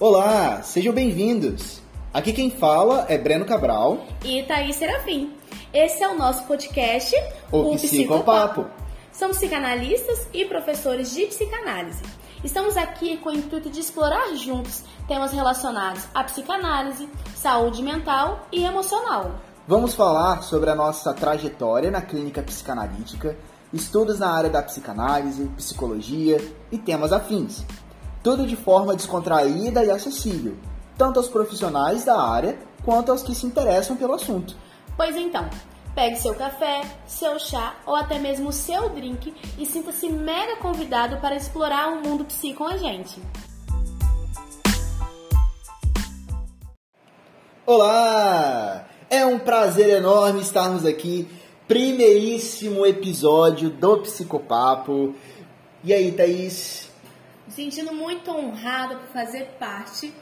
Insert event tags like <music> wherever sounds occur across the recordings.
Olá, sejam bem-vindos. Aqui quem fala é Breno Cabral e Thaís Serafim. Esse é o nosso podcast, o, o Psicopapo. Somos psicanalistas e professores de psicanálise. Estamos aqui com o intuito de explorar juntos temas relacionados à psicanálise, saúde mental e emocional. Vamos falar sobre a nossa trajetória na clínica psicanalítica, estudos na área da psicanálise, psicologia e temas afins. Tudo de forma descontraída e acessível, tanto aos profissionais da área quanto aos que se interessam pelo assunto. Pois então, pegue seu café, seu chá ou até mesmo seu drink e sinta-se mega convidado para explorar o mundo psi com a gente. Olá! É um prazer enorme estarmos aqui. Primeiríssimo episódio do Psicopapo. E aí, Thaís? Me sentindo muito honrada por fazer parte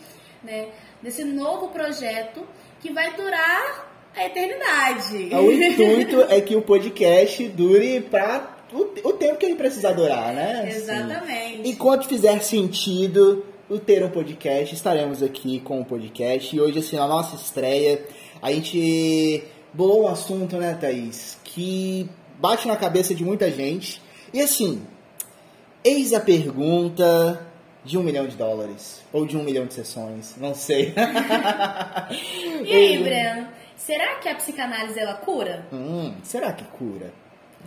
né, desse novo projeto que vai durar a eternidade. O intuito é que o podcast dure para o, tempo que ele precisar durar, né? Exatamente. Assim, enquanto fizer sentido o ter um podcast, estaremos aqui com o podcast. E hoje, assim, a nossa estreia, a gente bolou um assunto, né, Thaís, que bate na cabeça de muita gente. E assim, eis a pergunta de um milhão de dólares. Ou de um milhão de sessões, não sei. <laughs> <laughs> e aí, Breno? Será que a psicanálise ela cura? Hum, será que cura?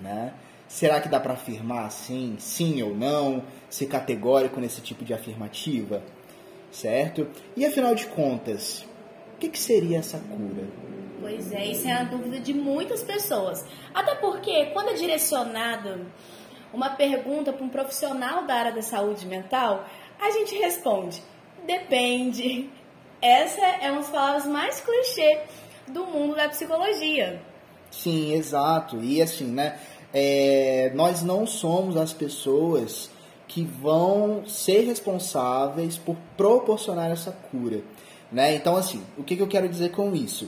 Né? Será que dá para afirmar assim, sim ou não, ser categórico nesse tipo de afirmativa? Certo? E afinal de contas, o que, que seria essa cura? Pois é, isso é a dúvida de muitas pessoas. Até porque, quando é direcionada uma pergunta para um profissional da área da saúde mental, a gente responde: depende. Essa é uma das palavras mais clichê do mundo da psicologia. Sim, exato. E assim, né? É, nós não somos as pessoas que vão ser responsáveis por proporcionar essa cura. Né? Então, assim, o que, que eu quero dizer com isso?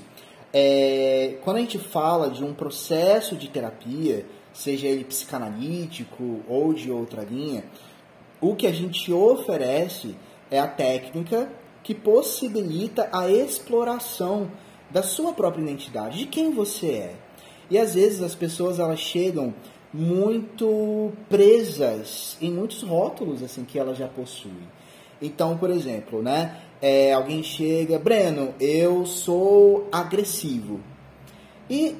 É, quando a gente fala de um processo de terapia, seja ele psicanalítico ou de outra linha, o que a gente oferece é a técnica que possibilita a exploração da sua própria identidade, de quem você é. E às vezes as pessoas elas chegam muito presas em muitos rótulos assim que elas já possuem. Então, por exemplo, né, é, alguém chega, Breno, eu sou agressivo. E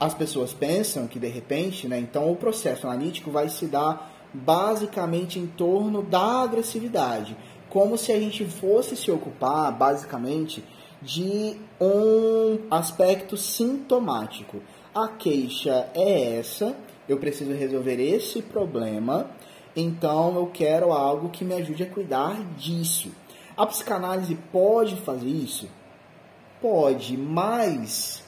as pessoas pensam que de repente, né, então o processo analítico vai se dar basicamente em torno da agressividade, como se a gente fosse se ocupar basicamente de um aspecto sintomático. A queixa é essa, eu preciso resolver esse problema, então eu quero algo que me ajude a cuidar disso. A psicanálise pode fazer isso? Pode, mas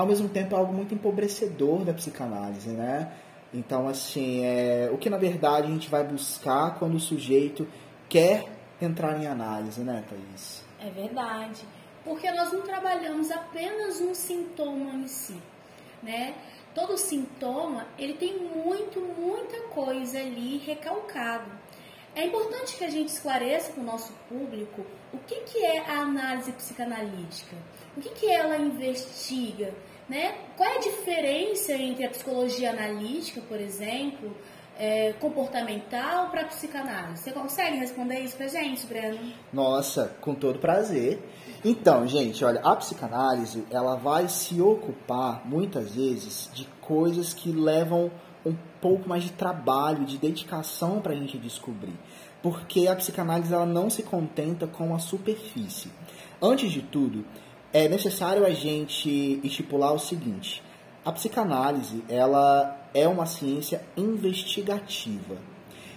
ao mesmo tempo é algo muito empobrecedor da psicanálise, né? Então, assim, é, o que na verdade a gente vai buscar quando o sujeito quer entrar em análise, né, Thaís? É verdade porque nós não trabalhamos apenas um sintoma em si, né? Todo sintoma, ele tem muito, muita coisa ali recalcado. É importante que a gente esclareça para o nosso público o que, que é a análise psicanalítica, o que, que ela investiga, né? Qual é a diferença entre a psicologia analítica, por exemplo, é, comportamental para psicanálise? Você consegue responder isso para gente, Breno? Nossa, com todo prazer. Então, gente, olha, a psicanálise ela vai se ocupar muitas vezes de coisas que levam um pouco mais de trabalho, de dedicação para a gente descobrir, porque a psicanálise ela não se contenta com a superfície. Antes de tudo, é necessário a gente estipular o seguinte: a psicanálise ela é uma ciência investigativa.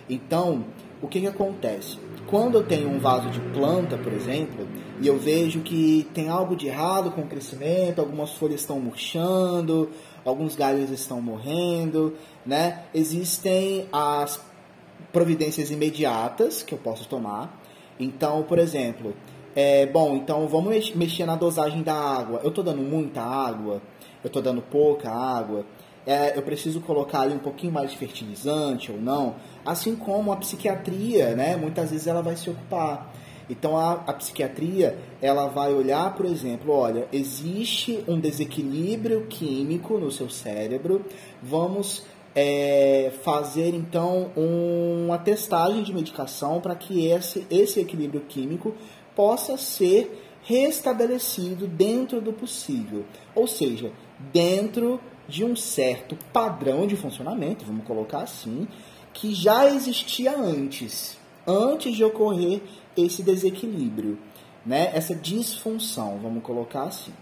Então, o que, que acontece? Quando eu tenho um vaso de planta, por exemplo, e eu vejo que tem algo de errado com o crescimento, algumas folhas estão murchando, alguns galhos estão morrendo, né? Existem as providências imediatas que eu posso tomar. Então, por exemplo, é, bom, então vamos mexer na dosagem da água. Eu estou dando muita água? Eu estou dando pouca água? É, eu preciso colocar ali um pouquinho mais de fertilizante ou não? Assim como a psiquiatria, né? Muitas vezes ela vai se ocupar. Então a, a psiquiatria ela vai olhar, por exemplo, olha, existe um desequilíbrio químico no seu cérebro, vamos é, fazer então um, uma testagem de medicação para que esse, esse equilíbrio químico possa ser restabelecido dentro do possível, ou seja, dentro de um certo padrão de funcionamento, vamos colocar assim, que já existia antes, antes de ocorrer esse desequilíbrio, né? Essa disfunção, vamos colocar assim.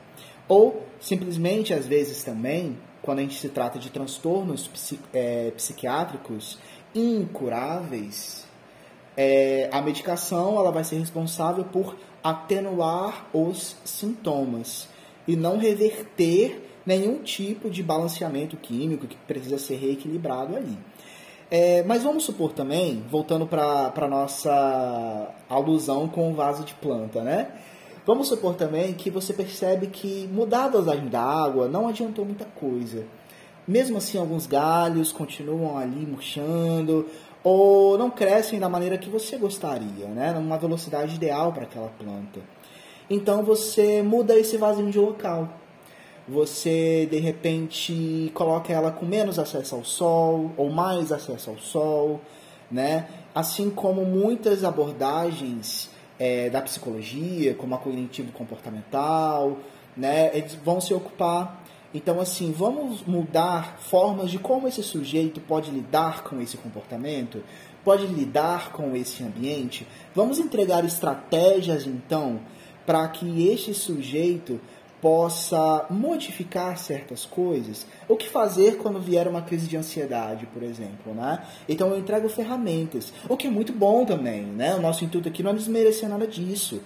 Ou simplesmente às vezes também, quando a gente se trata de transtornos é, psiquiátricos incuráveis, é, a medicação ela vai ser responsável por atenuar os sintomas e não reverter nenhum tipo de balanceamento químico que precisa ser reequilibrado ali. É, mas vamos supor também, voltando para a nossa alusão com o vaso de planta, né? Vamos supor também que você percebe que mudar a dosagem da água não adiantou muita coisa. Mesmo assim, alguns galhos continuam ali murchando ou não crescem da maneira que você gostaria, né? Numa velocidade ideal para aquela planta. Então você muda esse vasinho de local você de repente coloca ela com menos acesso ao sol ou mais acesso ao sol, né? Assim como muitas abordagens é, da psicologia, como a cognitivo-comportamental, né? Eles vão se ocupar. Então, assim, vamos mudar formas de como esse sujeito pode lidar com esse comportamento, pode lidar com esse ambiente. Vamos entregar estratégias, então, para que este sujeito possa modificar certas coisas. O que fazer quando vier uma crise de ansiedade, por exemplo, né? Então eu entrego ferramentas, o que é muito bom também, né? O nosso intuito aqui não é desmerecer nada disso.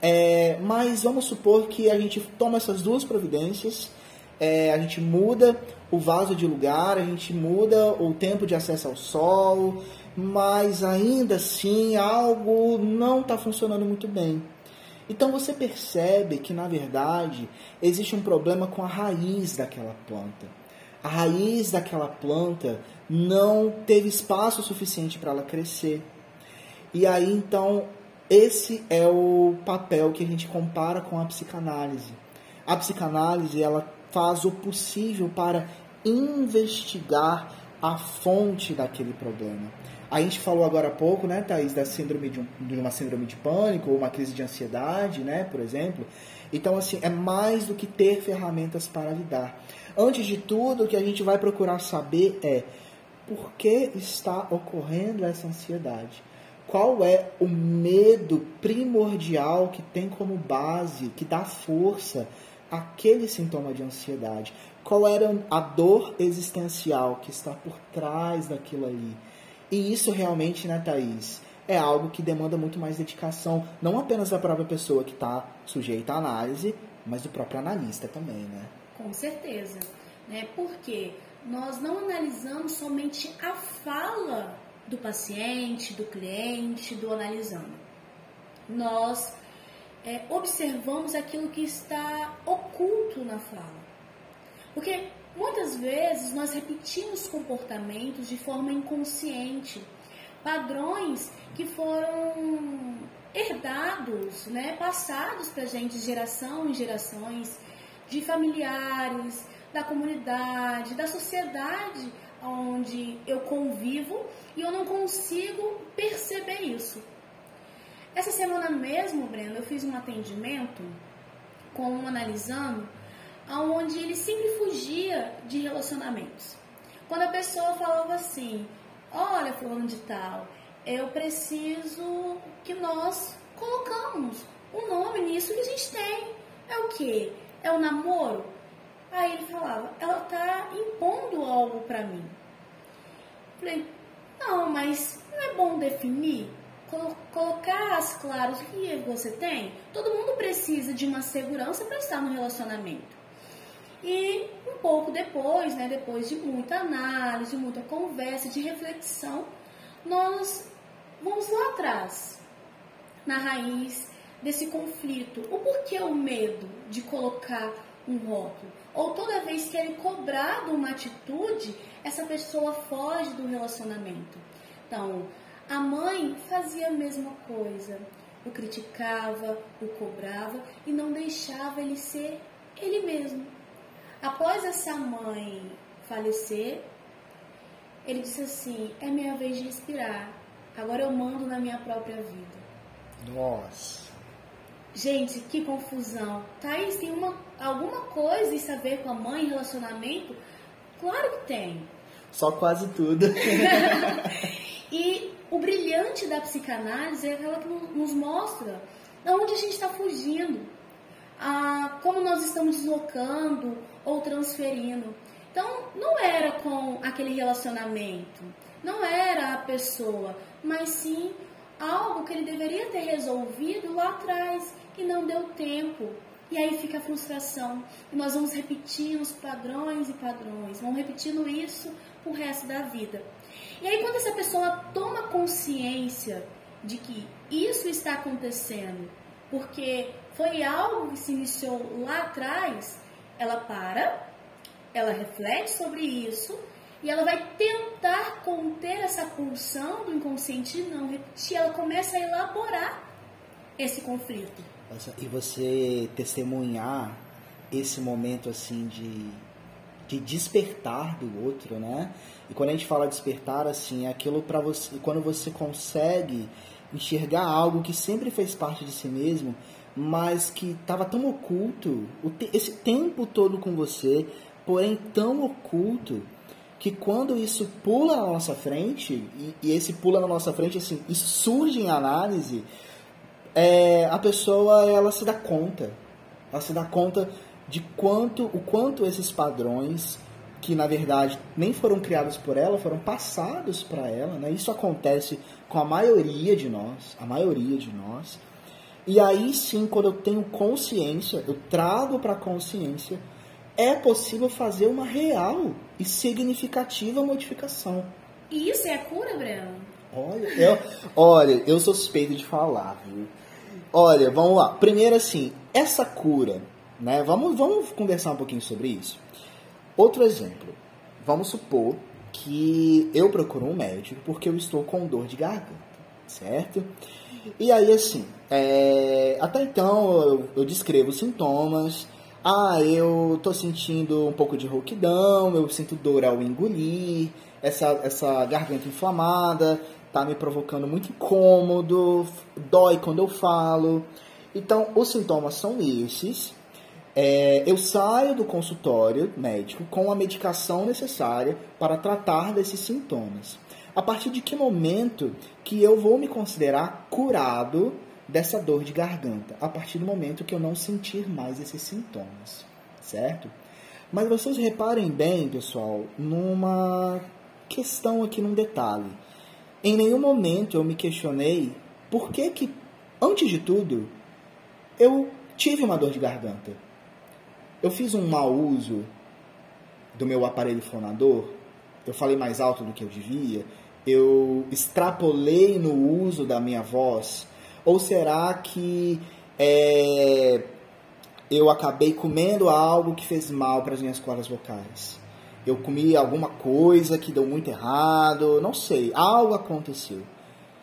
É, mas vamos supor que a gente toma essas duas providências, é, a gente muda o vaso de lugar, a gente muda o tempo de acesso ao sol, mas ainda assim algo não está funcionando muito bem. Então você percebe que, na verdade, existe um problema com a raiz daquela planta. A raiz daquela planta não teve espaço suficiente para ela crescer. E aí, então, esse é o papel que a gente compara com a psicanálise. A psicanálise, ela faz o possível para investigar a fonte daquele problema. A gente falou agora há pouco, né, Thaís, da síndrome de, um, de uma síndrome de pânico ou uma crise de ansiedade, né, por exemplo. Então, assim, é mais do que ter ferramentas para lidar. Antes de tudo, o que a gente vai procurar saber é por que está ocorrendo essa ansiedade? Qual é o medo primordial que tem como base, que dá força àquele sintoma de ansiedade? Qual era a dor existencial que está por trás daquilo ali? E isso realmente, né, Thaís, é algo que demanda muito mais dedicação, não apenas da própria pessoa que está sujeita à análise, mas do próprio analista também, né? Com certeza. Né? Porque nós não analisamos somente a fala do paciente, do cliente, do analisando. Nós é, observamos aquilo que está oculto na fala. Porque Muitas vezes nós repetimos comportamentos de forma inconsciente, padrões que foram herdados, né, passados para a gente geração em gerações, de familiares, da comunidade, da sociedade onde eu convivo e eu não consigo perceber isso. Essa semana mesmo, Brenda, eu fiz um atendimento com um analisando onde ele sempre fugia de relacionamentos. Quando a pessoa falava assim, olha fulano de tal, eu preciso que nós colocamos o nome nisso que a gente tem. É o que? É o namoro? Aí ele falava, ela tá impondo algo para mim. Falei, não, mas não é bom definir? Colocar as claras o que você tem? Todo mundo precisa de uma segurança para estar no relacionamento. E um pouco depois, né, depois de muita análise, muita conversa, de reflexão, nós vamos lá atrás, na raiz desse conflito. O porquê o medo de colocar um rótulo? Ou toda vez que ele é cobrado uma atitude, essa pessoa foge do relacionamento. Então, a mãe fazia a mesma coisa. o criticava, o cobrava e não deixava ele ser ele mesmo. Após essa mãe falecer, ele disse assim: é minha vez de respirar. Agora eu mando na minha própria vida. Nossa. Gente, que confusão. Thaís, tem uma, alguma coisa isso a ver com a mãe, relacionamento? Claro que tem. Só quase tudo. <laughs> e o brilhante da psicanálise é aquela que nos mostra onde a gente está fugindo, a, como nós estamos deslocando ou transferindo. Então, não era com aquele relacionamento, não era a pessoa, mas sim algo que ele deveria ter resolvido lá atrás e não deu tempo. E aí fica a frustração. E nós vamos repetindo os padrões e padrões, vamos repetindo isso o resto da vida. E aí quando essa pessoa toma consciência de que isso está acontecendo, porque foi algo que se iniciou lá atrás, ela para, ela reflete sobre isso e ela vai tentar conter essa pulsão do inconsciente de não repetir. Ela começa a elaborar esse conflito. E você testemunhar esse momento assim de, de despertar do outro, né? E quando a gente fala despertar, assim, é aquilo para você, quando você consegue enxergar algo que sempre fez parte de si mesmo, mas que estava tão oculto, esse tempo todo com você, porém tão oculto, que quando isso pula na nossa frente, e, e esse pula na nossa frente, assim, isso surge em análise, é, a pessoa ela se dá conta, ela se dá conta de quanto, o quanto esses padrões que na verdade nem foram criados por ela, foram passados para ela, né? Isso acontece com a maioria de nós, a maioria de nós. E aí sim, quando eu tenho consciência, eu trago para a consciência, é possível fazer uma real e significativa modificação. E isso é a cura, Breno? Olha, eu, olha, eu sou suspeito de falar, viu? Olha, vamos lá. Primeiro assim, essa cura, né? Vamos, vamos conversar um pouquinho sobre isso. Outro exemplo. Vamos supor que eu procuro um médico porque eu estou com dor de garganta, certo? E aí, assim, é, até então eu, eu descrevo sintomas. Ah, eu tô sentindo um pouco de rouquidão, eu sinto dor ao engolir, essa, essa garganta inflamada tá me provocando muito incômodo, dói quando eu falo. Então, os sintomas são esses. É, eu saio do consultório médico com a medicação necessária para tratar desses sintomas. A partir de que momento que eu vou me considerar curado dessa dor de garganta? A partir do momento que eu não sentir mais esses sintomas, certo? Mas vocês reparem bem, pessoal, numa questão aqui, num detalhe. Em nenhum momento eu me questionei por que que, antes de tudo, eu tive uma dor de garganta eu fiz um mau uso do meu aparelho fonador, eu falei mais alto do que eu devia, eu extrapolei no uso da minha voz, ou será que é, eu acabei comendo algo que fez mal para as minhas cordas vocais? Eu comi alguma coisa que deu muito errado, não sei, algo aconteceu.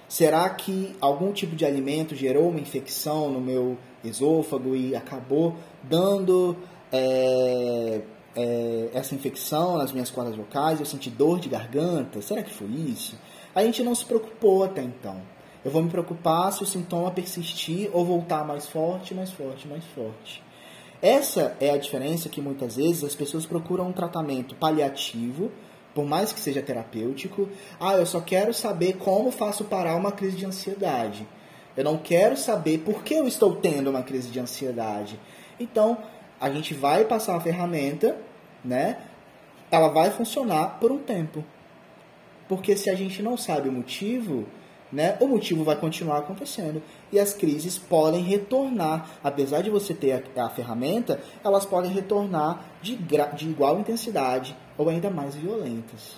Será que algum tipo de alimento gerou uma infecção no meu esôfago e acabou dando é, é, essa infecção nas minhas cordas vocais, eu senti dor de garganta, será que foi isso? A gente não se preocupou até então. Eu vou me preocupar se o sintoma persistir ou voltar mais forte, mais forte, mais forte. Essa é a diferença que muitas vezes as pessoas procuram um tratamento paliativo, por mais que seja terapêutico. Ah, eu só quero saber como faço parar uma crise de ansiedade. Eu não quero saber por que eu estou tendo uma crise de ansiedade. Então, a gente vai passar a ferramenta, né? Ela vai funcionar por um tempo. Porque se a gente não sabe o motivo, né, o motivo vai continuar acontecendo. E as crises podem retornar. Apesar de você ter a, a ferramenta, elas podem retornar de, de igual intensidade ou ainda mais violentas.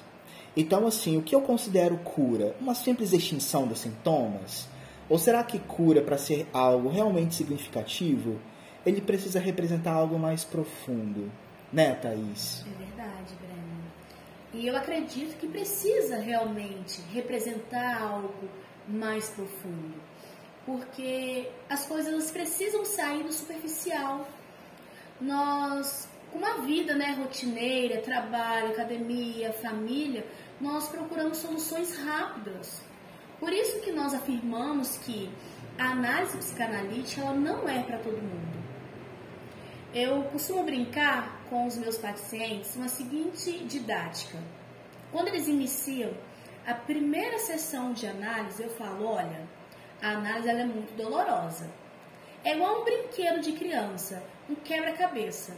Então, assim, o que eu considero cura? Uma simples extinção dos sintomas? Ou será que cura para ser algo realmente significativo? Ele precisa representar algo mais profundo, né, Thaís? É verdade, Breno. E eu acredito que precisa realmente representar algo mais profundo. porque as coisas precisam sair do superficial. Nós, com uma vida né, rotineira, trabalho, academia, família, nós procuramos soluções rápidas. Por isso que nós afirmamos que a análise psicanalítica ela não é para todo mundo. Eu costumo brincar com os meus pacientes uma seguinte didática. Quando eles iniciam a primeira sessão de análise, eu falo, olha, a análise é muito dolorosa. É igual um brinquedo de criança, um quebra-cabeça.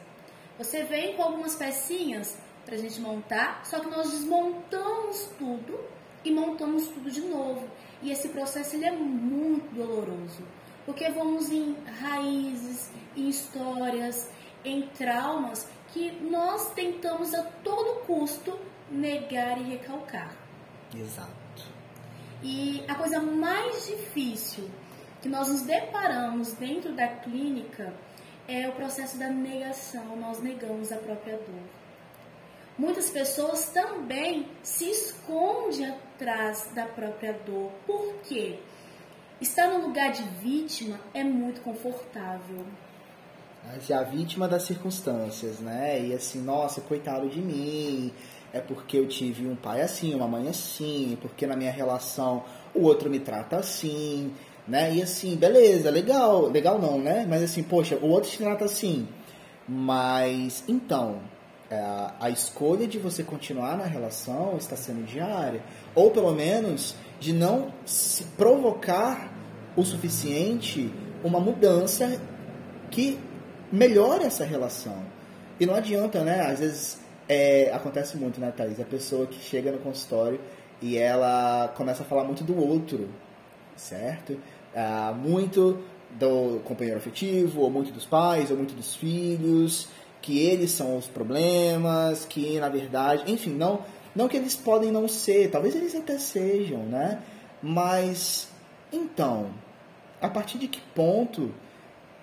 Você vem com algumas pecinhas para a gente montar, só que nós desmontamos tudo e montamos tudo de novo. E esse processo ele é muito doloroso, porque vamos em raízes, em histórias, em traumas que nós tentamos a todo custo negar e recalcar. Exato. E a coisa mais difícil que nós nos deparamos dentro da clínica é o processo da negação. Nós negamos a própria dor. Muitas pessoas também se escondem atrás da própria dor. Por quê? Estar no lugar de vítima é muito confortável. Mas é a vítima das circunstâncias, né? E assim, nossa, coitado de mim, é porque eu tive um pai assim, uma mãe assim, porque na minha relação o outro me trata assim, né? E assim, beleza, legal, legal não, né? Mas assim, poxa, o outro te trata assim. Mas então, é, a escolha de você continuar na relação está sendo diária, ou pelo menos de não se provocar o suficiente uma mudança que melhore essa relação. E não adianta, né? Às vezes é, acontece muito, né, Thaís? A pessoa que chega no consultório e ela começa a falar muito do outro, certo? Ah, muito do companheiro afetivo, ou muito dos pais, ou muito dos filhos, que eles são os problemas, que na verdade, enfim, não, não que eles podem não ser, talvez eles até sejam, né? Mas então, a partir de que ponto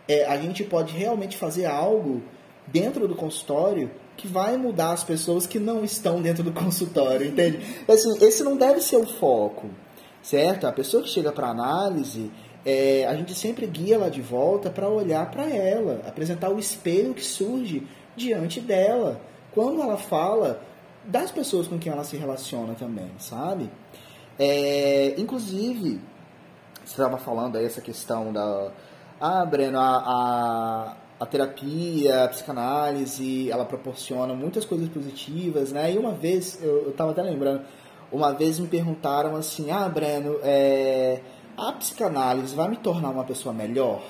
é, a gente pode realmente fazer algo dentro do consultório que vai mudar as pessoas que não estão dentro do <laughs> consultório, entende? Assim, esse não deve ser o foco, certo? A pessoa que chega para análise, é, a gente sempre guia ela de volta para olhar para ela, apresentar o espelho que surge diante dela, quando ela fala das pessoas com quem ela se relaciona também, sabe? É, inclusive, você estava falando aí essa questão da. Ah, Breno, a, a a terapia, a psicanálise, ela proporciona muitas coisas positivas, né? E uma vez, eu, estava até lembrando, uma vez me perguntaram assim, ah, Breno, é, a psicanálise vai me tornar uma pessoa melhor?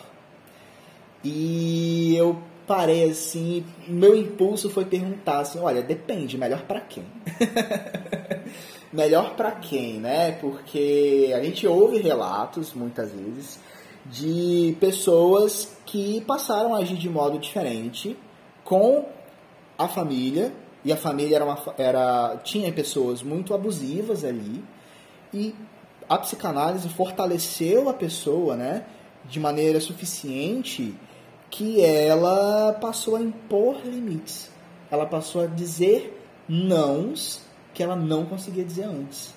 E eu parei assim, meu impulso foi perguntar assim, olha, depende, melhor para quem? <laughs> melhor para quem, né? Porque a gente ouve relatos muitas vezes de pessoas que passaram a agir de modo diferente com a família e a família era, uma, era tinha pessoas muito abusivas ali e a psicanálise fortaleceu a pessoa, né, de maneira suficiente que ela passou a impor limites. Ela passou a dizer nãos que ela não conseguia dizer antes.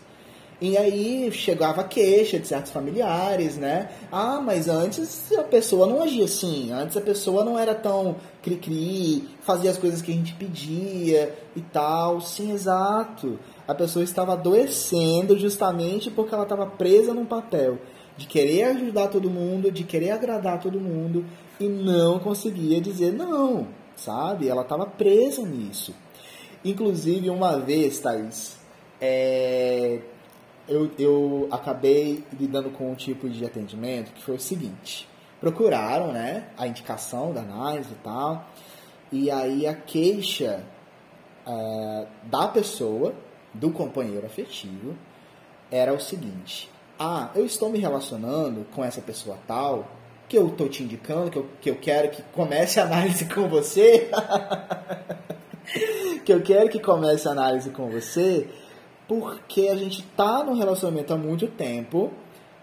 E aí chegava queixa de certos familiares, né? Ah, mas antes a pessoa não agia assim, antes a pessoa não era tão cri-cri, fazia as coisas que a gente pedia e tal. Sim, exato. A pessoa estava adoecendo justamente porque ela estava presa num papel de querer ajudar todo mundo, de querer agradar todo mundo e não conseguia dizer não, sabe? Ela estava presa nisso. Inclusive, uma vez, Thaís, é, eu, eu acabei lidando com um tipo de atendimento que foi o seguinte: procuraram, né, a indicação da análise e tal, e aí a queixa é, da pessoa, do companheiro afetivo, era o seguinte: ah, eu estou me relacionando com essa pessoa tal, que eu estou te indicando, que eu, que eu quero que comece a análise com você. <laughs> <laughs> que eu quero que comece a análise com você porque a gente tá num relacionamento há muito tempo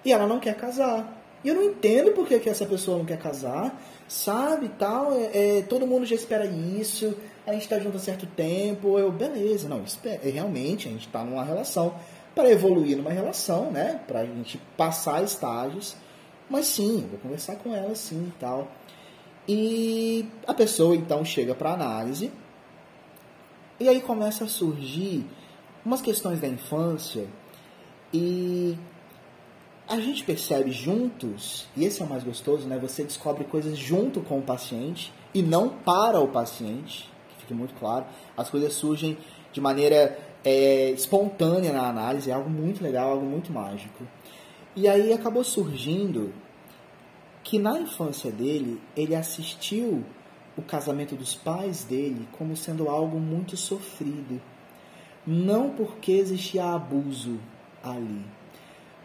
e ela não quer casar. E eu não entendo por que, que essa pessoa não quer casar, sabe, tal, é, é, todo mundo já espera isso, a gente tá junto há certo tempo, eu, beleza, não, espera, é, realmente a gente tá numa relação, para evoluir numa relação, né, pra gente passar estágios, Mas sim, vou conversar com ela sim e tal. E a pessoa então chega para análise e aí começa a surgir umas questões da infância e a gente percebe juntos, e esse é o mais gostoso, né? Você descobre coisas junto com o paciente e não para o paciente, que fique muito claro. As coisas surgem de maneira é, espontânea na análise, é algo muito legal, algo muito mágico. E aí acabou surgindo que na infância dele, ele assistiu o casamento dos pais dele como sendo algo muito sofrido. Não porque existia abuso ali,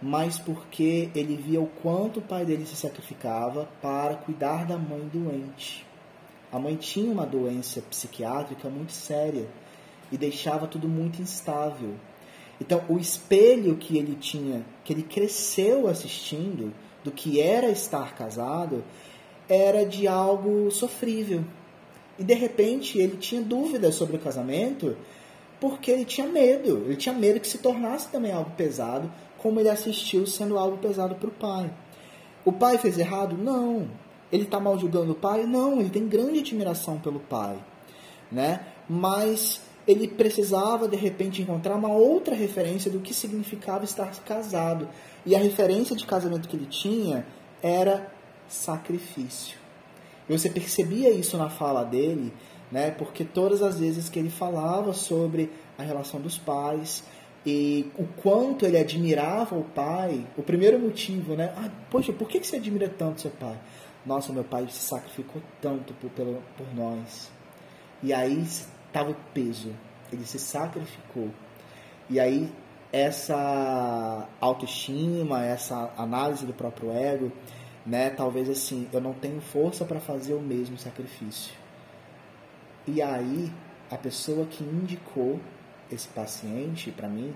mas porque ele via o quanto o pai dele se sacrificava para cuidar da mãe doente. A mãe tinha uma doença psiquiátrica muito séria e deixava tudo muito instável. Então, o espelho que ele tinha, que ele cresceu assistindo, do que era estar casado, era de algo sofrível. E de repente ele tinha dúvidas sobre o casamento porque ele tinha medo. Ele tinha medo que se tornasse também algo pesado, como ele assistiu sendo algo pesado para o pai. O pai fez errado? Não. Ele está mal julgando o pai? Não. Ele tem grande admiração pelo pai, né? Mas ele precisava de repente encontrar uma outra referência do que significava estar casado. E a referência de casamento que ele tinha era sacrifício. E você percebia isso na fala dele, né? Porque todas as vezes que ele falava sobre a relação dos pais e o quanto ele admirava o pai, o primeiro motivo, né? Ah, poxa, por que você admira tanto seu pai? Nossa, meu pai se sacrificou tanto por, por, por nós. E aí estava o peso. Ele se sacrificou. E aí essa autoestima, essa análise do próprio ego, né? Talvez assim, eu não tenho força para fazer o mesmo sacrifício. E aí a pessoa que indicou esse paciente para mim,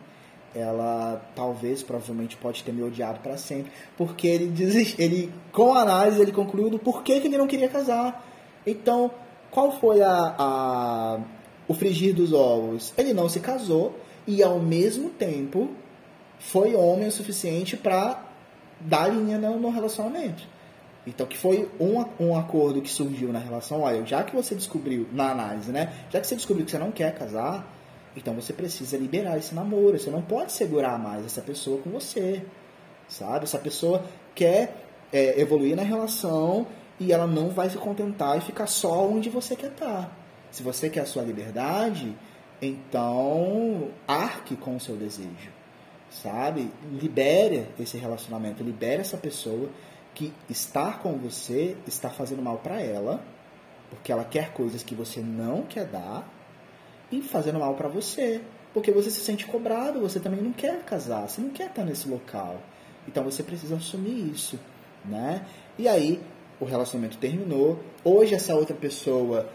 ela talvez, provavelmente, pode ter me odiado para sempre, porque ele desist... ele com a análise ele concluiu do porquê que ele não queria casar. Então, qual foi a, a o frigir dos ovos? Ele não se casou e ao mesmo tempo foi homem o suficiente para dar linha no, no, relacionamento. Então, que foi um, um acordo que surgiu na relação, olha, já que você descobriu, na análise, né? Já que você descobriu que você não quer casar, então você precisa liberar esse namoro. Você não pode segurar mais essa pessoa com você, sabe? Essa pessoa quer é, evoluir na relação e ela não vai se contentar e ficar só onde você quer estar. Se você quer a sua liberdade, então arque com o seu desejo, sabe? Libere esse relacionamento, libere essa pessoa que estar com você está fazendo mal para ela, porque ela quer coisas que você não quer dar e fazendo mal para você, porque você se sente cobrado, você também não quer casar, você não quer estar nesse local. Então você precisa assumir isso, né? E aí o relacionamento terminou. Hoje essa outra pessoa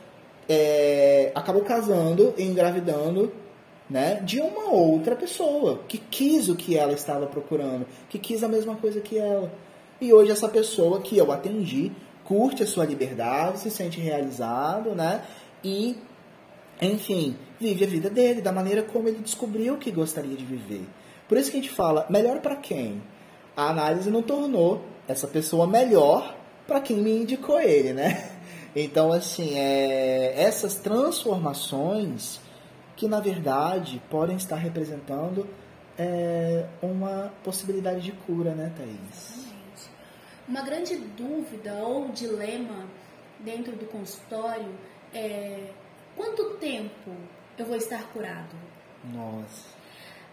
é, acabou casando engravidando né, de uma outra pessoa que quis o que ela estava procurando, que quis a mesma coisa que ela. E hoje essa pessoa que eu atendi curte a sua liberdade, se sente realizado, né? E, enfim, vive a vida dele da maneira como ele descobriu que gostaria de viver. Por isso que a gente fala, melhor para quem? A análise não tornou essa pessoa melhor para quem me indicou ele, né? <laughs> Então, assim, é, essas transformações que, na verdade, podem estar representando é, uma possibilidade de cura, né, Thaís? Exatamente. Uma grande dúvida ou dilema dentro do consultório é quanto tempo eu vou estar curado? Nossa.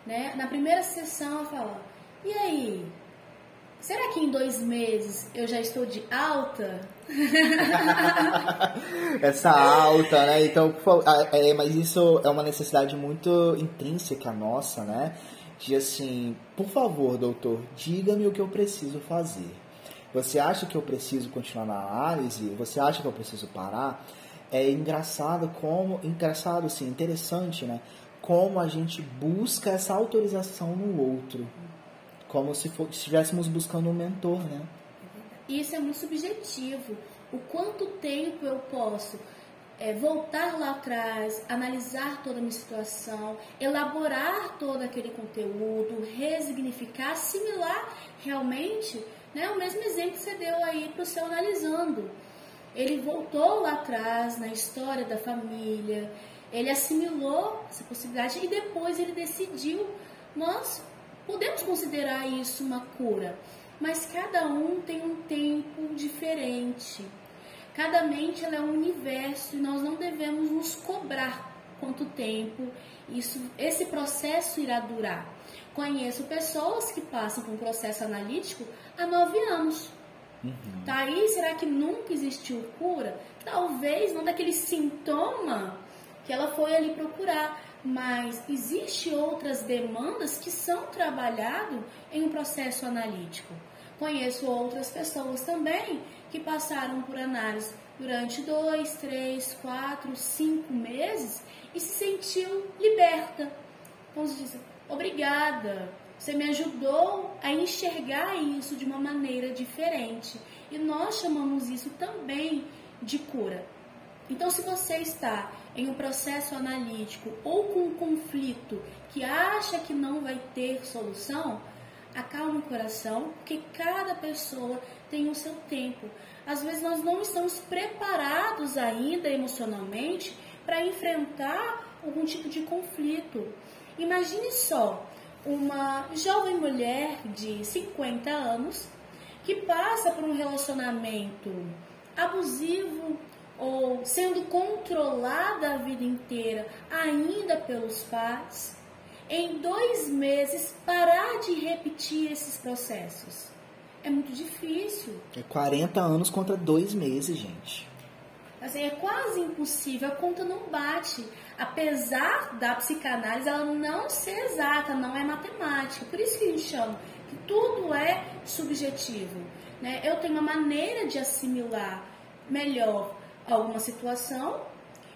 Né? Na primeira sessão, eu falo, e aí, Será que em dois meses eu já estou de alta? <laughs> Essa alta, né? Então, é, mas isso é uma necessidade muito intrínseca nossa, né? De assim, por favor, doutor, diga-me o que eu preciso fazer. Você acha que eu preciso continuar na análise? Você acha que eu preciso parar? É engraçado como, engraçado sim, interessante, né? Como a gente busca essa autorização no outro como se estivéssemos buscando um mentor, né? Isso é muito subjetivo. O quanto tempo eu posso é, voltar lá atrás, analisar toda a minha situação, elaborar todo aquele conteúdo, resignificar, assimilar realmente, né, o mesmo exemplo que você deu aí para o seu analisando. Ele voltou lá atrás na história da família, ele assimilou essa possibilidade e depois ele decidiu, nós podemos considerar isso uma cura, mas cada um tem um tempo diferente. Cada mente é um universo e nós não devemos nos cobrar quanto tempo isso, esse processo irá durar. Conheço pessoas que passam por um processo analítico há nove anos. Uhum. Tá aí, será que nunca existiu cura? Talvez não daquele sintoma que ela foi ali procurar, mas existe outras demandas que são trabalhado em um processo analítico. Conheço outras pessoas também que passaram por análise durante dois, três, quatro, cinco meses e se sentiu liberta. Vamos dizer, obrigada, você me ajudou a enxergar isso de uma maneira diferente. E nós chamamos isso também de cura. Então, se você está em um processo analítico ou com um conflito que acha que não vai ter solução, acalme o coração, porque cada pessoa tem o seu tempo. Às vezes nós não estamos preparados ainda emocionalmente para enfrentar algum tipo de conflito. Imagine só uma jovem mulher de 50 anos que passa por um relacionamento abusivo sendo controlada a vida inteira ainda pelos pais, em dois meses parar de repetir esses processos. É muito difícil. É 40 anos contra dois meses, gente. Assim, é quase impossível, a conta não bate. Apesar da psicanálise ela não ser exata, não é matemática. Por isso que a gente chama que tudo é subjetivo. Né? Eu tenho uma maneira de assimilar melhor alguma situação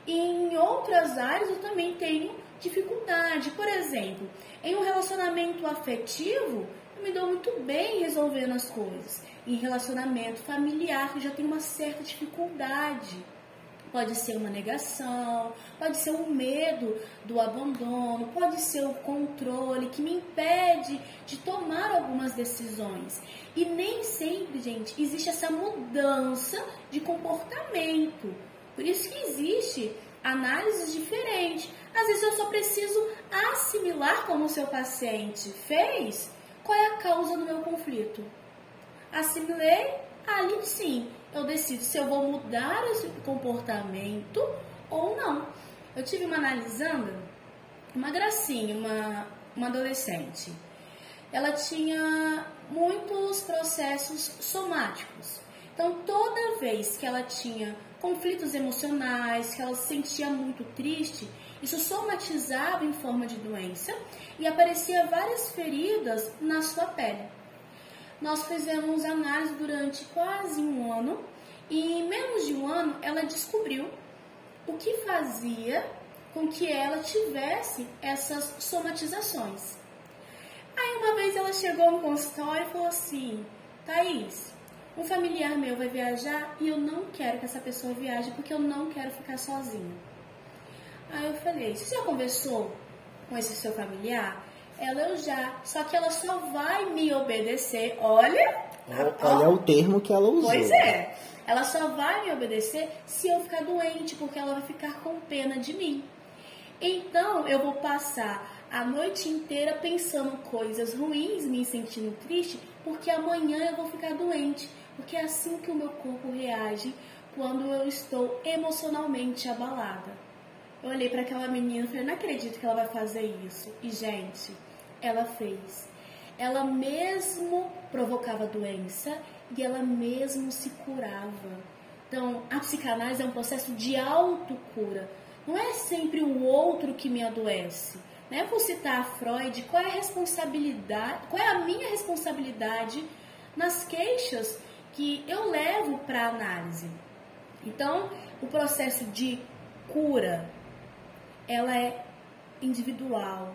e em outras áreas eu também tenho dificuldade. Por exemplo, em um relacionamento afetivo, eu me dou muito bem resolvendo as coisas. Em relacionamento familiar, eu já tenho uma certa dificuldade. Pode ser uma negação, pode ser o um medo do abandono, pode ser o controle que me impede de tomar algumas decisões. E nem sempre, gente, existe essa mudança de comportamento. Por isso que existe análises diferentes. Às vezes eu só preciso assimilar como o seu paciente fez qual é a causa do meu conflito. Assimilei, ali sim, eu decido se eu vou mudar esse comportamento ou não. Eu tive uma analisando, uma gracinha, uma, uma adolescente. Ela tinha muitos processos somáticos. Então, toda vez que ela tinha conflitos emocionais, que ela se sentia muito triste, isso somatizava em forma de doença e aparecia várias feridas na sua pele. Nós fizemos análise durante quase um ano e em menos de um ano ela descobriu o que fazia com que ela tivesse essas somatizações. Aí uma vez ela chegou no consultório e falou assim: Thaís, um familiar meu vai viajar e eu não quero que essa pessoa viaje porque eu não quero ficar sozinha. Aí eu falei: Você já conversou com esse seu familiar? Ela eu já, só que ela só vai me obedecer. Olha, olha ó, o termo que ela usou. Pois é. Ela só vai me obedecer se eu ficar doente, porque ela vai ficar com pena de mim. Então eu vou passar a noite inteira pensando coisas ruins, me sentindo triste, porque amanhã eu vou ficar doente. Porque é assim que o meu corpo reage quando eu estou emocionalmente abalada. Eu olhei para aquela menina e falei: não acredito que ela vai fazer isso. E, gente, ela fez. Ela mesmo provocava doença e ela mesmo se curava. Então, a psicanálise é um processo de autocura. Não é sempre o outro que me adoece. Né? Vou citar a Freud, qual é a responsabilidade, qual é a minha responsabilidade nas queixas que eu levo para análise. Então, o processo de cura, ela é individual,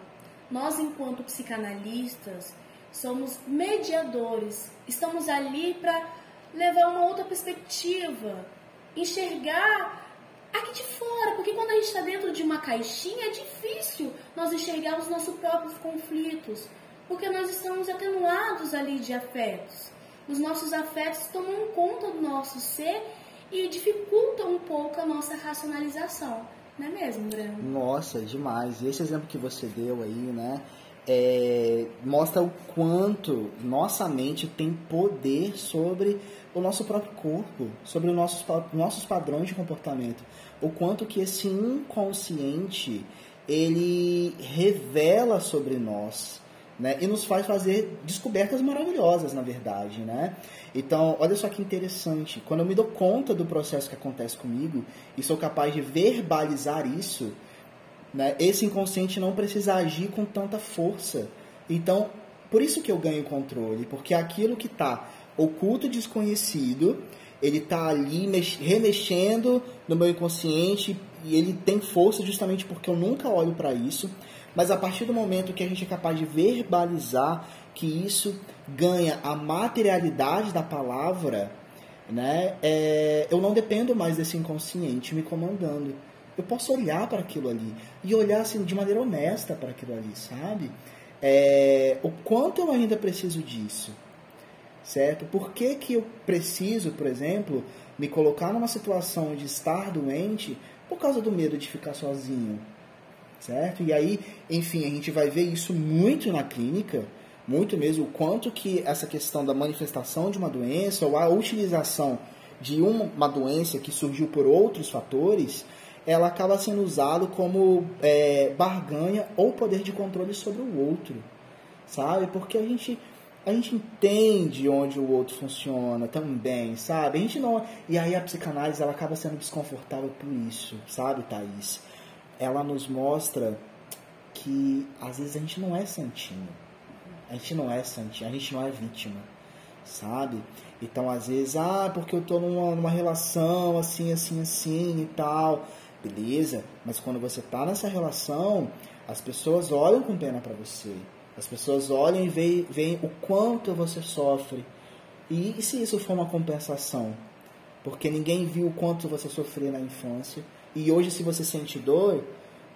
nós, enquanto psicanalistas, somos mediadores, estamos ali para levar uma outra perspectiva, enxergar aqui de fora, porque quando a gente está dentro de uma caixinha é difícil nós enxergarmos nossos próprios conflitos, porque nós estamos atenuados ali de afetos. Os nossos afetos tomam conta do nosso ser e dificultam um pouco a nossa racionalização. Não é mesmo, Breno? Nossa, demais. Esse exemplo que você deu aí, né? É, mostra o quanto nossa mente tem poder sobre o nosso próprio corpo, sobre os nossos, nossos padrões de comportamento. O quanto que esse inconsciente ele revela sobre nós né? E nos faz fazer descobertas maravilhosas, na verdade, né? Então, olha só que interessante. Quando eu me dou conta do processo que acontece comigo e sou capaz de verbalizar isso, né? Esse inconsciente não precisa agir com tanta força. Então, por isso que eu ganho controle, porque aquilo que está oculto, desconhecido, ele está ali remexendo no meu inconsciente e ele tem força justamente porque eu nunca olho para isso. Mas a partir do momento que a gente é capaz de verbalizar que isso ganha a materialidade da palavra, né, é, eu não dependo mais desse inconsciente me comandando. Eu posso olhar para aquilo ali e olhar assim de maneira honesta para aquilo ali, sabe? É, o quanto eu ainda preciso disso, certo? Por que, que eu preciso, por exemplo, me colocar numa situação de estar doente por causa do medo de ficar sozinho? Certo? E aí, enfim, a gente vai ver isso muito na clínica, muito mesmo, o quanto que essa questão da manifestação de uma doença ou a utilização de uma doença que surgiu por outros fatores, ela acaba sendo usado como é, barganha ou poder de controle sobre o outro, sabe? Porque a gente a gente entende onde o outro funciona também, sabe? A gente não e aí a psicanálise ela acaba sendo desconfortável por isso, sabe, Thaís? Ela nos mostra que às vezes a gente não é santinho. A gente não é santinho, a gente não é vítima, sabe? Então, às vezes, ah, porque eu tô numa, numa relação assim, assim, assim e tal. Beleza, mas quando você tá nessa relação, as pessoas olham com pena para você. As pessoas olham e veem, veem o quanto você sofre. E, e se isso for uma compensação? Porque ninguém viu o quanto você sofreu na infância e hoje, se você sente dor,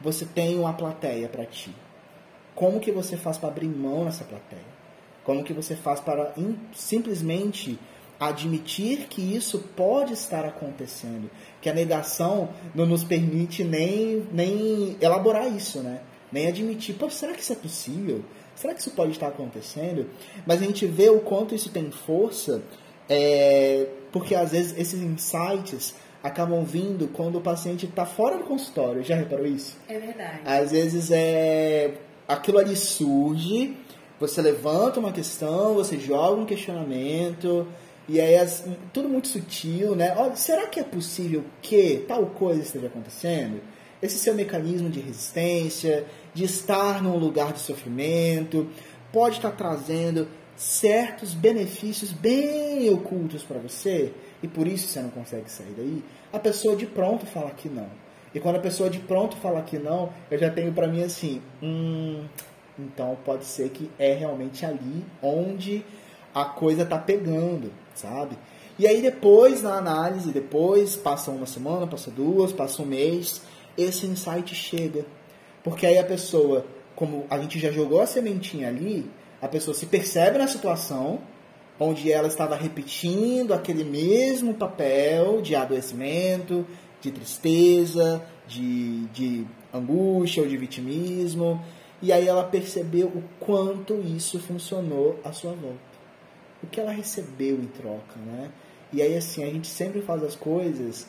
você tem uma plateia para ti. Como que você faz para abrir mão nessa plateia? Como que você faz para simplesmente admitir que isso pode estar acontecendo? Que a negação não nos permite nem, nem elaborar isso, né? Nem admitir, pô, será que isso é possível? Será que isso pode estar acontecendo? Mas a gente vê o quanto isso tem força, é, porque às vezes esses insights acabam vindo quando o paciente está fora do consultório. Já reparou isso? É verdade. Às vezes é aquilo ali surge, você levanta uma questão, você joga um questionamento e aí as, tudo muito sutil, né? Olha, será que é possível que tal coisa esteja acontecendo? Esse seu mecanismo de resistência, de estar num lugar de sofrimento, pode estar trazendo certos benefícios bem ocultos para você e por isso você não consegue sair daí, a pessoa de pronto fala que não. E quando a pessoa de pronto fala que não, eu já tenho para mim assim, hum, então pode ser que é realmente ali onde a coisa tá pegando, sabe? E aí depois na análise, depois passa uma semana, passa duas, passa um mês, esse insight chega. Porque aí a pessoa, como a gente já jogou a sementinha ali, a pessoa se percebe na situação, onde ela estava repetindo aquele mesmo papel de adoecimento, de tristeza, de, de angústia ou de vitimismo. E aí ela percebeu o quanto isso funcionou à sua volta. O que ela recebeu em troca, né? E aí assim, a gente sempre faz as coisas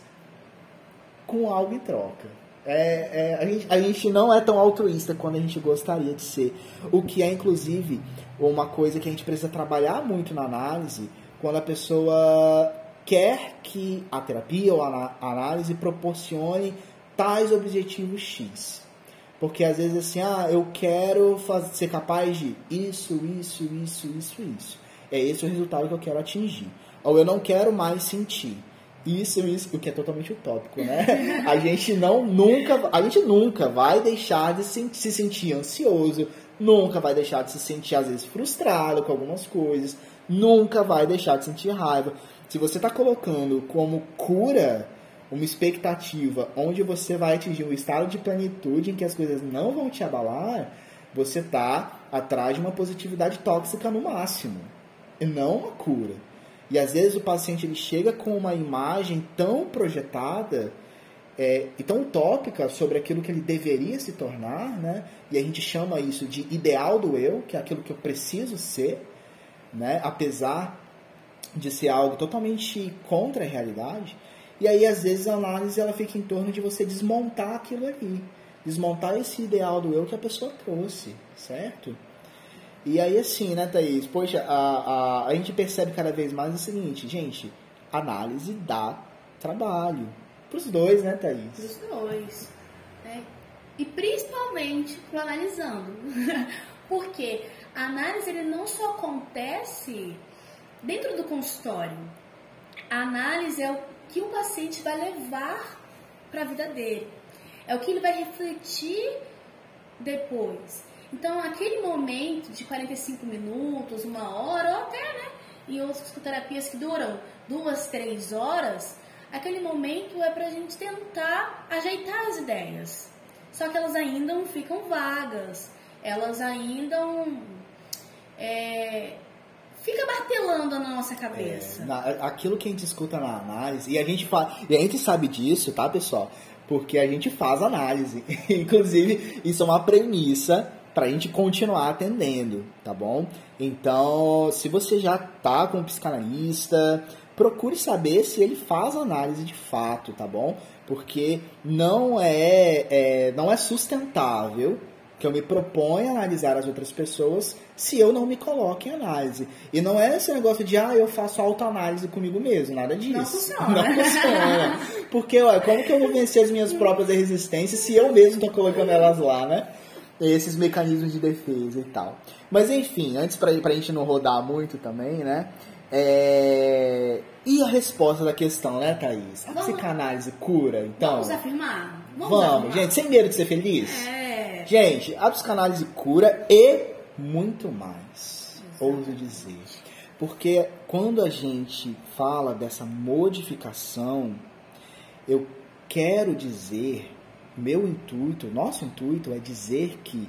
com algo em troca. É, é, a, gente, a gente não é tão altruísta quando a gente gostaria de ser. O que é, inclusive, uma coisa que a gente precisa trabalhar muito na análise quando a pessoa quer que a terapia ou a análise proporcione tais objetivos X. Porque às vezes assim, ah, eu quero fazer, ser capaz de isso, isso, isso, isso, isso. É esse o resultado que eu quero atingir. Ou eu não quero mais sentir isso, isso, o que é totalmente utópico, né? <laughs> A gente não nunca, a gente nunca vai deixar de se, se sentir ansioso, nunca vai deixar de se sentir às vezes frustrado com algumas coisas, nunca vai deixar de sentir raiva. Se você está colocando como cura uma expectativa onde você vai atingir um estado de plenitude em que as coisas não vão te abalar, você está atrás de uma positividade tóxica no máximo, e não uma cura. E às vezes o paciente ele chega com uma imagem tão projetada é, e tão utópica sobre aquilo que ele deveria se tornar, né? E a gente chama isso de ideal do eu, que é aquilo que eu preciso ser, né? Apesar de ser algo totalmente contra a realidade. E aí, às vezes, a análise ela fica em torno de você desmontar aquilo ali. Desmontar esse ideal do eu que a pessoa trouxe, certo? E aí, assim, né, Thaís? Poxa, a, a, a gente percebe cada vez mais o seguinte, gente, análise dá trabalho. Para os dois, né, Thaís? Para os dois. Né? E principalmente para analisando. <laughs> Porque a análise ele não só acontece dentro do consultório. A análise é o que o paciente vai levar para a vida dele. É o que ele vai refletir depois. Então, aquele momento de 45 minutos, uma hora, ou até, né, em outras psicoterapias que duram duas, três horas, aquele momento é para a gente tentar ajeitar as ideias. Só que elas ainda ficam vagas, elas ainda é, fica martelando na nossa cabeça. É, na, aquilo que a gente escuta na análise, e a gente fala, e a gente sabe disso, tá, pessoal? Porque a gente faz análise. <laughs> Inclusive, isso é uma premissa para a gente continuar atendendo, tá bom? Então, se você já tá com um psicanalista, procure saber se ele faz análise de fato, tá bom? Porque não é, é não é sustentável que eu me proponha a analisar as outras pessoas se eu não me coloco em análise. E não é esse negócio de, ah, eu faço autoanálise comigo mesmo, nada disso. Não funciona. Não funciona. Porque, olha, como que eu vou vencer as minhas próprias resistências se eu mesmo estou colocando elas lá, né? Esses mecanismos de defesa e tal. Mas enfim, antes pra, pra gente não rodar muito também, né? É... E a resposta da questão, né, Thaís? A psicanálise cura, então? Vamos afirmar? Vamos, Vamos afirmar. gente, sem medo de ser feliz? É. Gente, a psicanálise cura e muito mais, ouso dizer. Porque quando a gente fala dessa modificação, eu quero dizer, meu intuito, nosso intuito é dizer que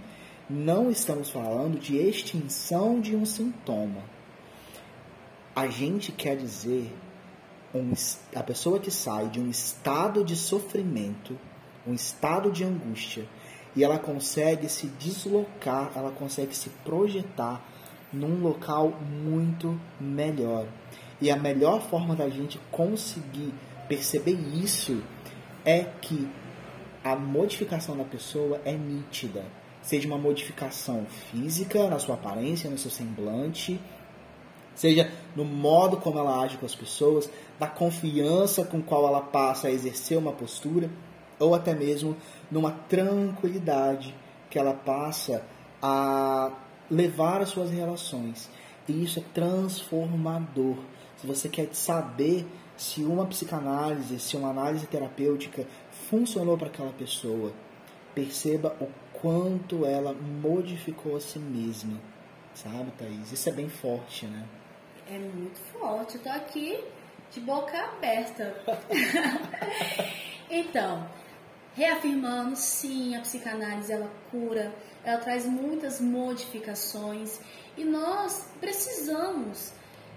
não estamos falando de extinção de um sintoma. A gente quer dizer um, a pessoa que sai de um estado de sofrimento, um estado de angústia, e ela consegue se deslocar, ela consegue se projetar num local muito melhor. E a melhor forma da gente conseguir perceber isso é que a modificação da pessoa é nítida. Seja uma modificação física, na sua aparência, no seu semblante, seja no modo como ela age com as pessoas, da confiança com qual ela passa a exercer uma postura, ou até mesmo numa tranquilidade que ela passa a levar as suas relações. E isso é transformador. Se você quer saber se uma psicanálise, se uma análise terapêutica funcionou para aquela pessoa, perceba o quanto ela modificou a si mesma. Sabe, Thaís? Isso é bem forte, né? É muito forte. Eu tô aqui de boca aberta. <laughs> então, reafirmando, sim, a psicanálise ela cura, ela traz muitas modificações e nós precisamos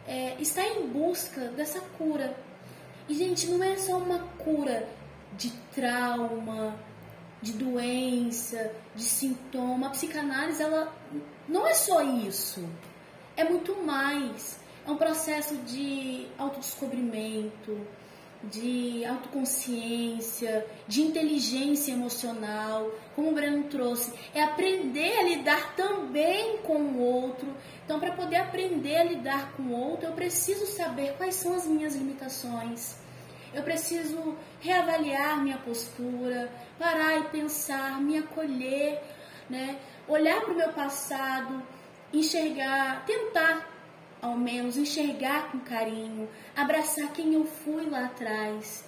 é, estar em busca dessa cura. E, gente, não é só uma cura de trauma, de doença, de sintoma. A psicanálise, ela não é só isso. É muito mais. É um processo de autodescobrimento, de autoconsciência, de inteligência emocional, como o Breno trouxe, é aprender a lidar também com o outro. Então, para poder aprender a lidar com o outro, eu preciso saber quais são as minhas limitações. Eu preciso reavaliar minha postura, parar e pensar, me acolher, né? olhar para o meu passado, enxergar, tentar ao menos enxergar com carinho, abraçar quem eu fui lá atrás,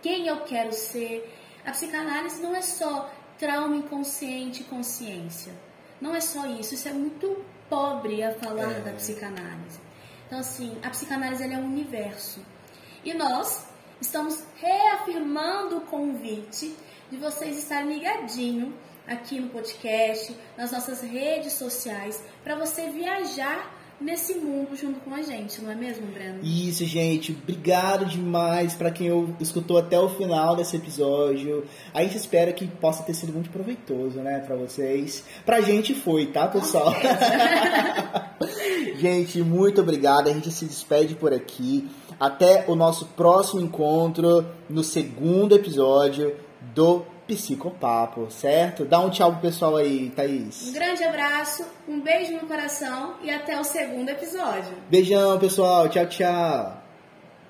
quem eu quero ser. A psicanálise não é só trauma inconsciente e consciência. Não é só isso. Isso é muito pobre a falar é. da psicanálise. Então, assim, a psicanálise é um universo. E nós estamos reafirmando o convite de vocês estarem ligadinho aqui no podcast, nas nossas redes sociais, para você viajar nesse mundo junto com a gente, não é mesmo, Breno? Isso, gente. Obrigado demais para quem escutou até o final desse episódio. A gente espera que possa ter sido muito proveitoso, né, para vocês. Pra gente foi, tá, pessoal? <laughs> gente, muito obrigado. A gente se despede por aqui. Até o nosso próximo encontro no segundo episódio do Psicopapo, certo? Dá um tchau pro pessoal aí, Thaís. Um grande abraço, um beijo no coração e até o segundo episódio. Beijão, pessoal. Tchau, tchau.